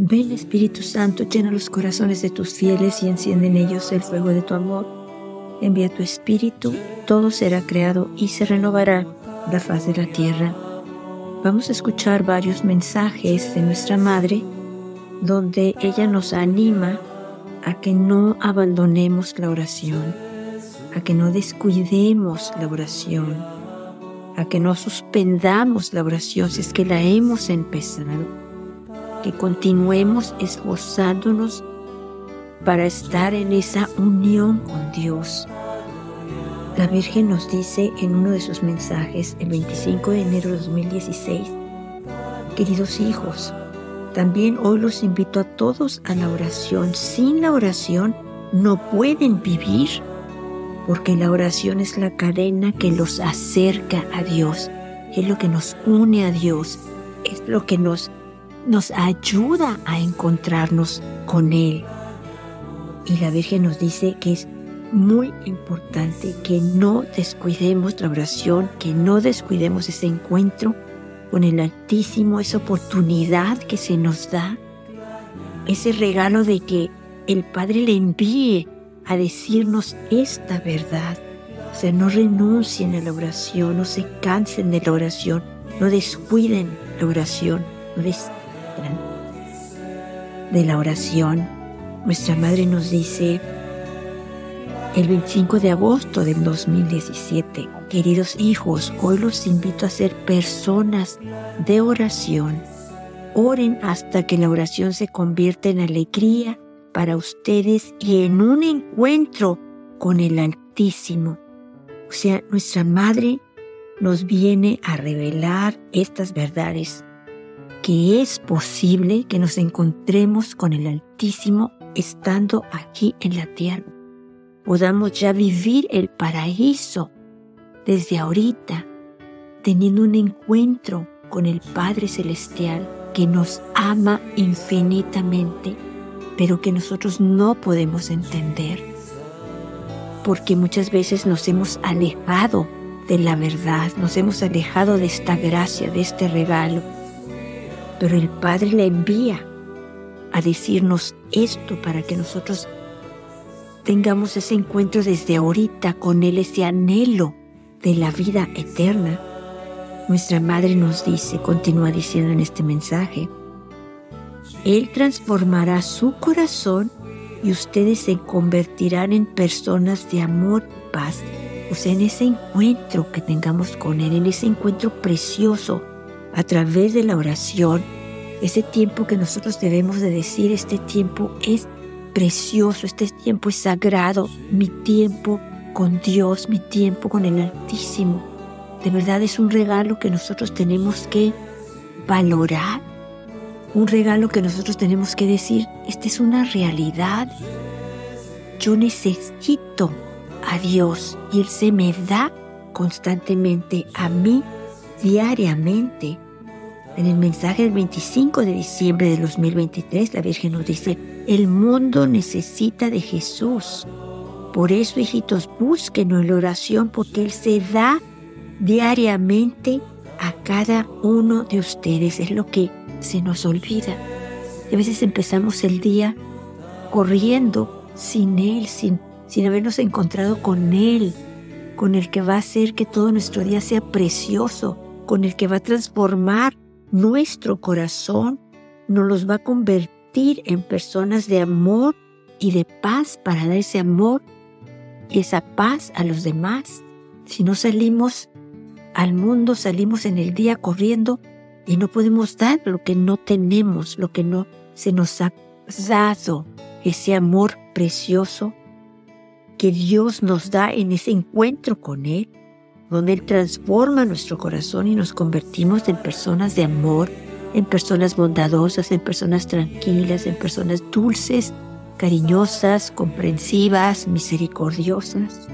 Ven Espíritu Santo, llena los corazones de tus fieles y enciende en ellos el fuego de tu amor. Envía tu Espíritu, todo será creado y se renovará la faz de la tierra. Vamos a escuchar varios mensajes de nuestra Madre donde ella nos anima a que no abandonemos la oración, a que no descuidemos la oración, a que no suspendamos la oración si es que la hemos empezado que continuemos esforzándonos para estar en esa unión con Dios. La Virgen nos dice en uno de sus mensajes el 25 de enero de 2016, queridos hijos, también hoy los invito a todos a la oración. Sin la oración no pueden vivir, porque la oración es la cadena que los acerca a Dios, es lo que nos une a Dios, es lo que nos nos ayuda a encontrarnos con Él. Y la Virgen nos dice que es muy importante que no descuidemos la oración, que no descuidemos ese encuentro con el Altísimo, esa oportunidad que se nos da, ese regalo de que el Padre le envíe a decirnos esta verdad. O sea, no renuncien a la oración, no se cansen de la oración, no descuiden la oración, no de la oración, nuestra Madre nos dice el 25 de agosto del 2017, queridos hijos, hoy los invito a ser personas de oración. Oren hasta que la oración se convierta en alegría para ustedes y en un encuentro con el Altísimo. O sea, nuestra Madre nos viene a revelar estas verdades que es posible que nos encontremos con el Altísimo estando aquí en la tierra. Podamos ya vivir el paraíso desde ahorita, teniendo un encuentro con el Padre Celestial que nos ama infinitamente, pero que nosotros no podemos entender, porque muchas veces nos hemos alejado de la verdad, nos hemos alejado de esta gracia, de este regalo pero el Padre le envía a decirnos esto para que nosotros tengamos ese encuentro desde ahorita con Él, ese anhelo de la vida eterna. Nuestra Madre nos dice, continúa diciendo en este mensaje, Él transformará su corazón y ustedes se convertirán en personas de amor y paz. O sea, en ese encuentro que tengamos con Él, en ese encuentro precioso a través de la oración, ese tiempo que nosotros debemos de decir, este tiempo es precioso, este tiempo es sagrado, mi tiempo con Dios, mi tiempo con el Altísimo. De verdad es un regalo que nosotros tenemos que valorar, un regalo que nosotros tenemos que decir, esta es una realidad. Yo necesito a Dios y Él se me da constantemente a mí diariamente. En el mensaje del 25 de diciembre de 2023, la Virgen nos dice, el mundo necesita de Jesús. Por eso, hijitos, búsquenlo en la oración porque Él se da diariamente a cada uno de ustedes. Es lo que se nos olvida. a veces empezamos el día corriendo sin Él, sin, sin habernos encontrado con Él, con el que va a hacer que todo nuestro día sea precioso, con el que va a transformar nuestro corazón, nos los va a convertir en personas de amor y de paz para dar ese amor y esa paz a los demás. Si no salimos al mundo, salimos en el día corriendo y no podemos dar lo que no tenemos, lo que no se nos ha dado, ese amor precioso que Dios nos da en ese encuentro con Él donde Él transforma nuestro corazón y nos convertimos en personas de amor, en personas bondadosas, en personas tranquilas, en personas dulces, cariñosas, comprensivas, misericordiosas.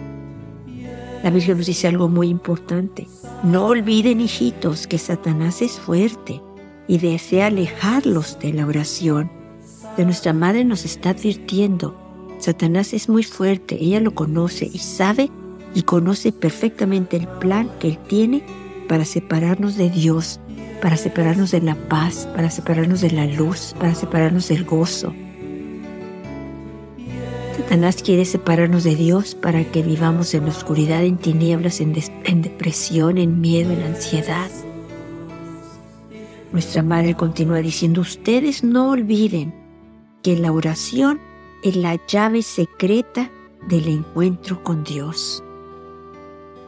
La Virgen nos dice algo muy importante. No olviden, hijitos, que Satanás es fuerte y desea alejarlos de la oración. De nuestra Madre nos está advirtiendo. Satanás es muy fuerte, ella lo conoce y sabe y conoce perfectamente el plan que Él tiene para separarnos de Dios, para separarnos de la paz, para separarnos de la luz, para separarnos del gozo. Satanás quiere separarnos de Dios para que vivamos en la oscuridad, en tinieblas, en, en depresión, en miedo, en ansiedad. Nuestra madre continúa diciendo, ustedes no olviden que la oración es la llave secreta del encuentro con Dios.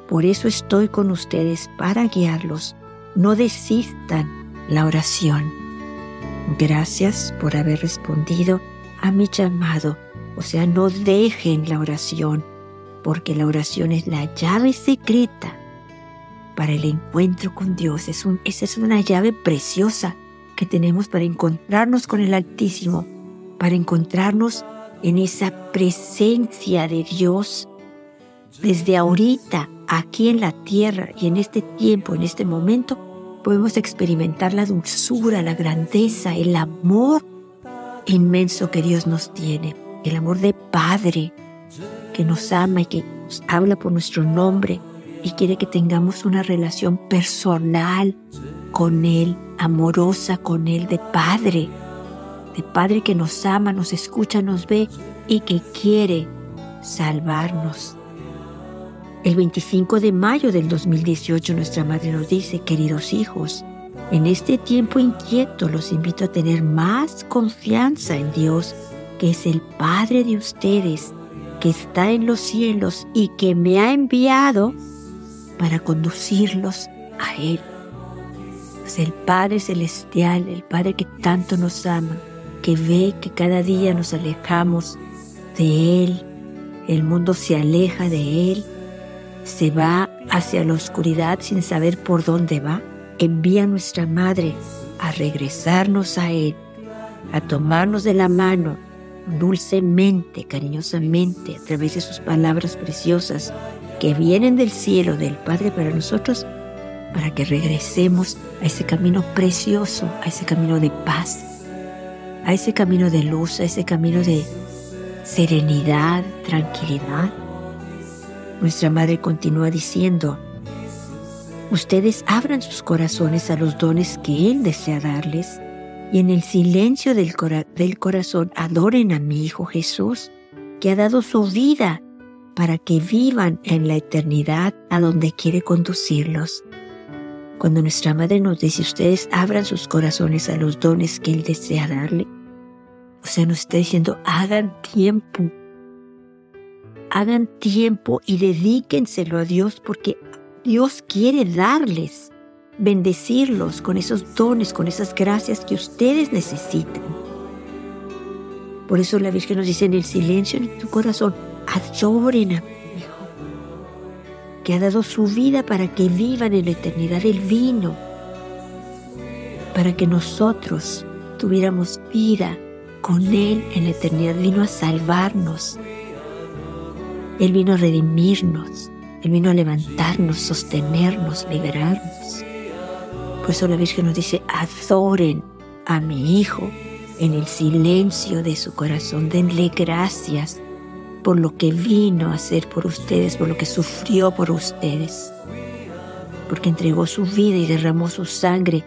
Por eso estoy con ustedes para guiarlos no desistan la oración. Gracias por haber respondido a mi llamado. O sea, no dejen la oración, porque la oración es la llave secreta para el encuentro con Dios. Es esa es una llave preciosa que tenemos para encontrarnos con el Altísimo, para encontrarnos en esa presencia de Dios desde ahorita, aquí en la tierra y en este tiempo, en este momento, podemos experimentar la dulzura, la grandeza, el amor inmenso que Dios nos tiene, el amor de Padre que nos ama y que nos habla por nuestro nombre y quiere que tengamos una relación personal con Él, amorosa con Él, de Padre, de Padre que nos ama, nos escucha, nos ve y que quiere salvarnos. El 25 de mayo del 2018 nuestra madre nos dice, queridos hijos, en este tiempo inquieto los invito a tener más confianza en Dios, que es el Padre de ustedes, que está en los cielos y que me ha enviado para conducirlos a Él. Es el Padre celestial, el Padre que tanto nos ama, que ve que cada día nos alejamos de Él, el mundo se aleja de Él se va hacia la oscuridad sin saber por dónde va, envía a nuestra Madre a regresarnos a Él, a tomarnos de la mano dulcemente, cariñosamente, a través de sus palabras preciosas que vienen del cielo, del Padre para nosotros, para que regresemos a ese camino precioso, a ese camino de paz, a ese camino de luz, a ese camino de serenidad, tranquilidad nuestra madre continúa diciendo, ustedes abran sus corazones a los dones que Él desea darles y en el silencio del, del corazón adoren a mi Hijo Jesús, que ha dado su vida para que vivan en la eternidad a donde quiere conducirlos. Cuando nuestra madre nos dice, ustedes abran sus corazones a los dones que Él desea darle, o sea, nos está diciendo, hagan tiempo hagan tiempo y dedíquenselo a Dios porque Dios quiere darles, bendecirlos con esos dones, con esas gracias que ustedes necesitan. Por eso la Virgen nos dice en el silencio de tu corazón, adoren a mi Hijo, que ha dado su vida para que vivan en la eternidad. el vino para que nosotros tuviéramos vida con Él en la eternidad. Vino a salvarnos, él vino a redimirnos, Él vino a levantarnos, sostenernos, liberarnos. Por eso la Virgen nos dice, adoren a mi Hijo en el silencio de su corazón, denle gracias por lo que vino a hacer por ustedes, por lo que sufrió por ustedes, porque entregó su vida y derramó su sangre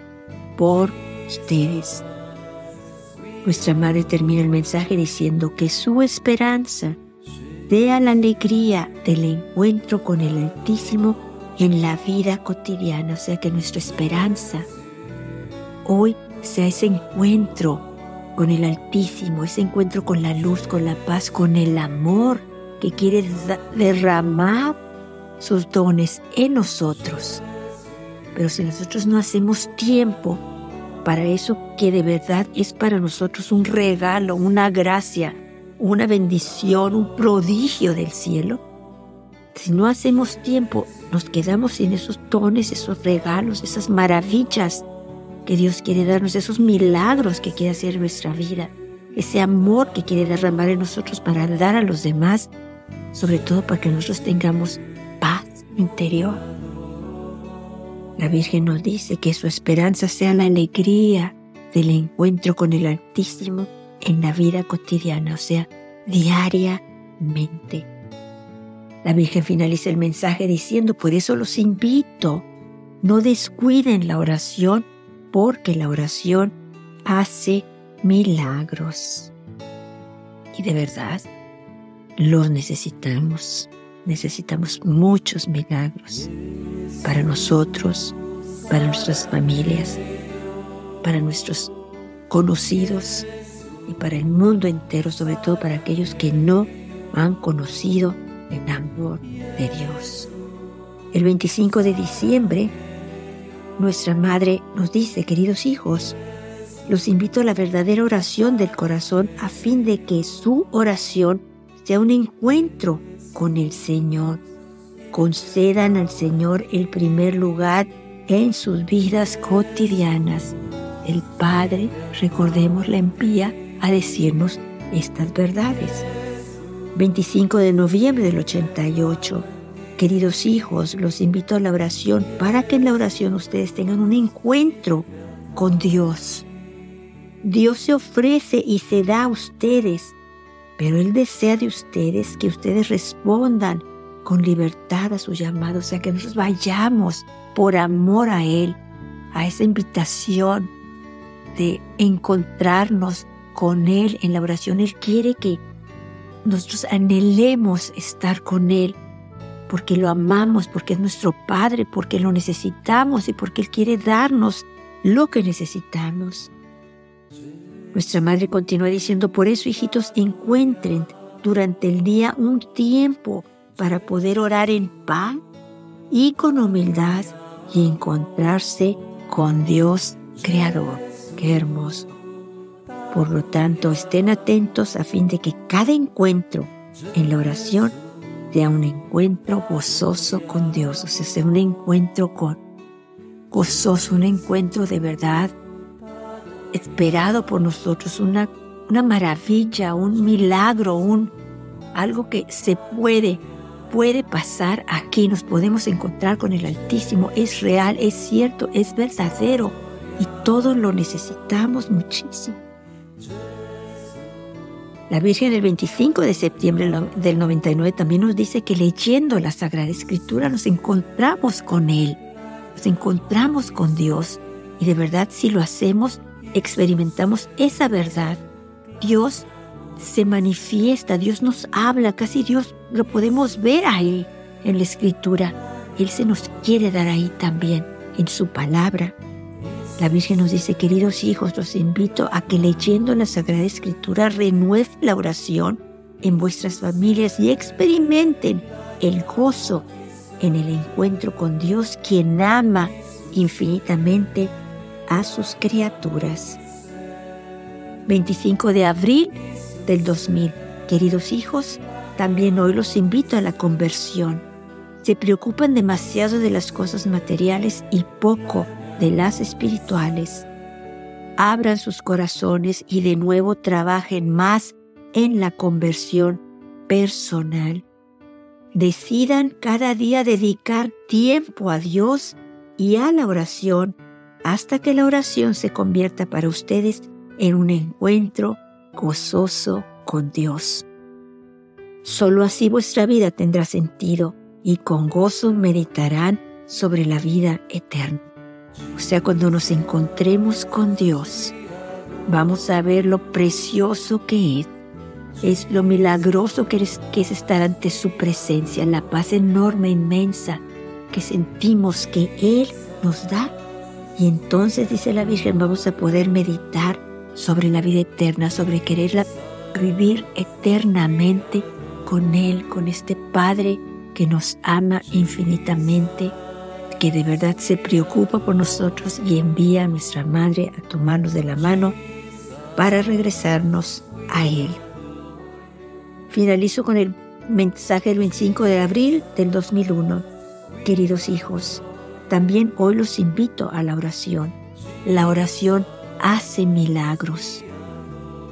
por ustedes. Nuestra Madre termina el mensaje diciendo que su esperanza a la alegría del encuentro con el Altísimo en la vida cotidiana, o sea que nuestra esperanza hoy sea ese encuentro con el Altísimo, ese encuentro con la luz, con la paz, con el amor que quiere derramar sus dones en nosotros. Pero si nosotros no hacemos tiempo para eso que de verdad es para nosotros un regalo, una gracia, una bendición, un prodigio del cielo. Si no hacemos tiempo, nos quedamos sin esos dones, esos regalos, esas maravillas que Dios quiere darnos, esos milagros que quiere hacer nuestra vida, ese amor que quiere derramar en nosotros para dar a los demás, sobre todo para que nosotros tengamos paz interior. La Virgen nos dice que su esperanza sea la alegría del encuentro con el Altísimo en la vida cotidiana, o sea, diariamente. La Virgen finaliza el mensaje diciendo, por eso los invito, no descuiden la oración porque la oración hace milagros. Y de verdad, los necesitamos. Necesitamos muchos milagros para nosotros, para nuestras familias, para nuestros conocidos y para el mundo entero, sobre todo para aquellos que no han conocido el amor de Dios. El 25 de diciembre, nuestra Madre nos dice, queridos hijos, los invito a la verdadera oración del corazón a fin de que su oración sea un encuentro con el Señor. Concedan al Señor el primer lugar en sus vidas cotidianas. El Padre, recordemos, la envía a decirnos estas verdades. 25 de noviembre del 88. Queridos hijos, los invito a la oración para que en la oración ustedes tengan un encuentro con Dios. Dios se ofrece y se da a ustedes, pero Él desea de ustedes que ustedes respondan con libertad a su llamado, o sea, que nosotros vayamos por amor a Él, a esa invitación de encontrarnos con Él en la oración. Él quiere que nosotros anhelemos estar con Él porque lo amamos, porque es nuestro Padre, porque lo necesitamos y porque Él quiere darnos lo que necesitamos. Nuestra madre continúa diciendo, por eso hijitos, encuentren durante el día un tiempo para poder orar en paz y con humildad y encontrarse con Dios Creador. Qué hermoso. Por lo tanto, estén atentos a fin de que cada encuentro en la oración sea un encuentro gozoso con Dios, o sea, sea un encuentro gozoso, un encuentro de verdad esperado por nosotros, una, una maravilla, un milagro, un algo que se puede, puede pasar aquí, nos podemos encontrar con el Altísimo, es real, es cierto, es verdadero y todos lo necesitamos muchísimo. La Virgen el 25 de septiembre del 99 también nos dice que leyendo la Sagrada Escritura nos encontramos con Él, nos encontramos con Dios y de verdad si lo hacemos experimentamos esa verdad. Dios se manifiesta, Dios nos habla, casi Dios lo podemos ver ahí en la Escritura. Él se nos quiere dar ahí también, en su palabra. La Virgen nos dice, queridos hijos, los invito a que leyendo la Sagrada Escritura renueven la oración en vuestras familias y experimenten el gozo en el encuentro con Dios, quien ama infinitamente a sus criaturas. 25 de abril del 2000. Queridos hijos, también hoy los invito a la conversión. Se preocupan demasiado de las cosas materiales y poco de las espirituales. Abran sus corazones y de nuevo trabajen más en la conversión personal. Decidan cada día dedicar tiempo a Dios y a la oración hasta que la oración se convierta para ustedes en un encuentro gozoso con Dios. Solo así vuestra vida tendrá sentido y con gozo meditarán sobre la vida eterna. O sea, cuando nos encontremos con Dios, vamos a ver lo precioso que es. Es lo milagroso que es, que es estar ante su presencia, la paz enorme, inmensa que sentimos que Él nos da. Y entonces, dice la Virgen, vamos a poder meditar sobre la vida eterna, sobre quererla vivir eternamente con Él, con este Padre que nos ama infinitamente que de verdad se preocupa por nosotros y envía a nuestra Madre a tomarnos de la mano para regresarnos a Él. Finalizo con el mensaje del 25 de abril del 2001. Queridos hijos, también hoy los invito a la oración. La oración hace milagros.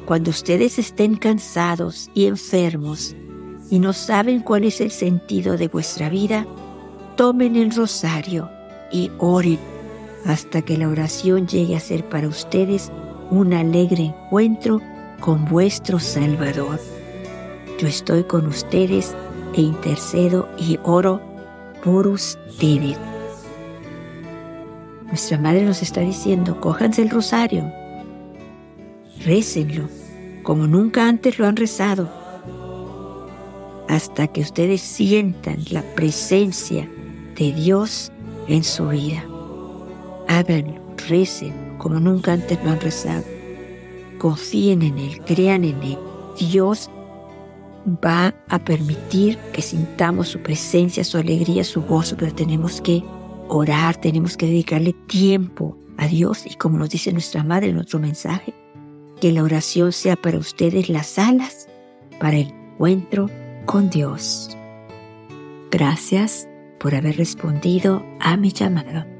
Cuando ustedes estén cansados y enfermos y no saben cuál es el sentido de vuestra vida, tomen el rosario y oren hasta que la oración llegue a ser para ustedes un alegre encuentro con vuestro Salvador. Yo estoy con ustedes e intercedo y oro por ustedes. Nuestra Madre nos está diciendo, cójanse el rosario, récenlo como nunca antes lo han rezado, hasta que ustedes sientan la presencia de Dios en su vida. Háganlo, recen como nunca antes lo han rezado. Confíen en Él, crean en Él. Dios va a permitir que sintamos su presencia, su alegría, su gozo, pero tenemos que orar, tenemos que dedicarle tiempo a Dios y como nos dice nuestra Madre en otro mensaje, que la oración sea para ustedes las alas para el encuentro con Dios. Gracias por haber respondido a mi llamado.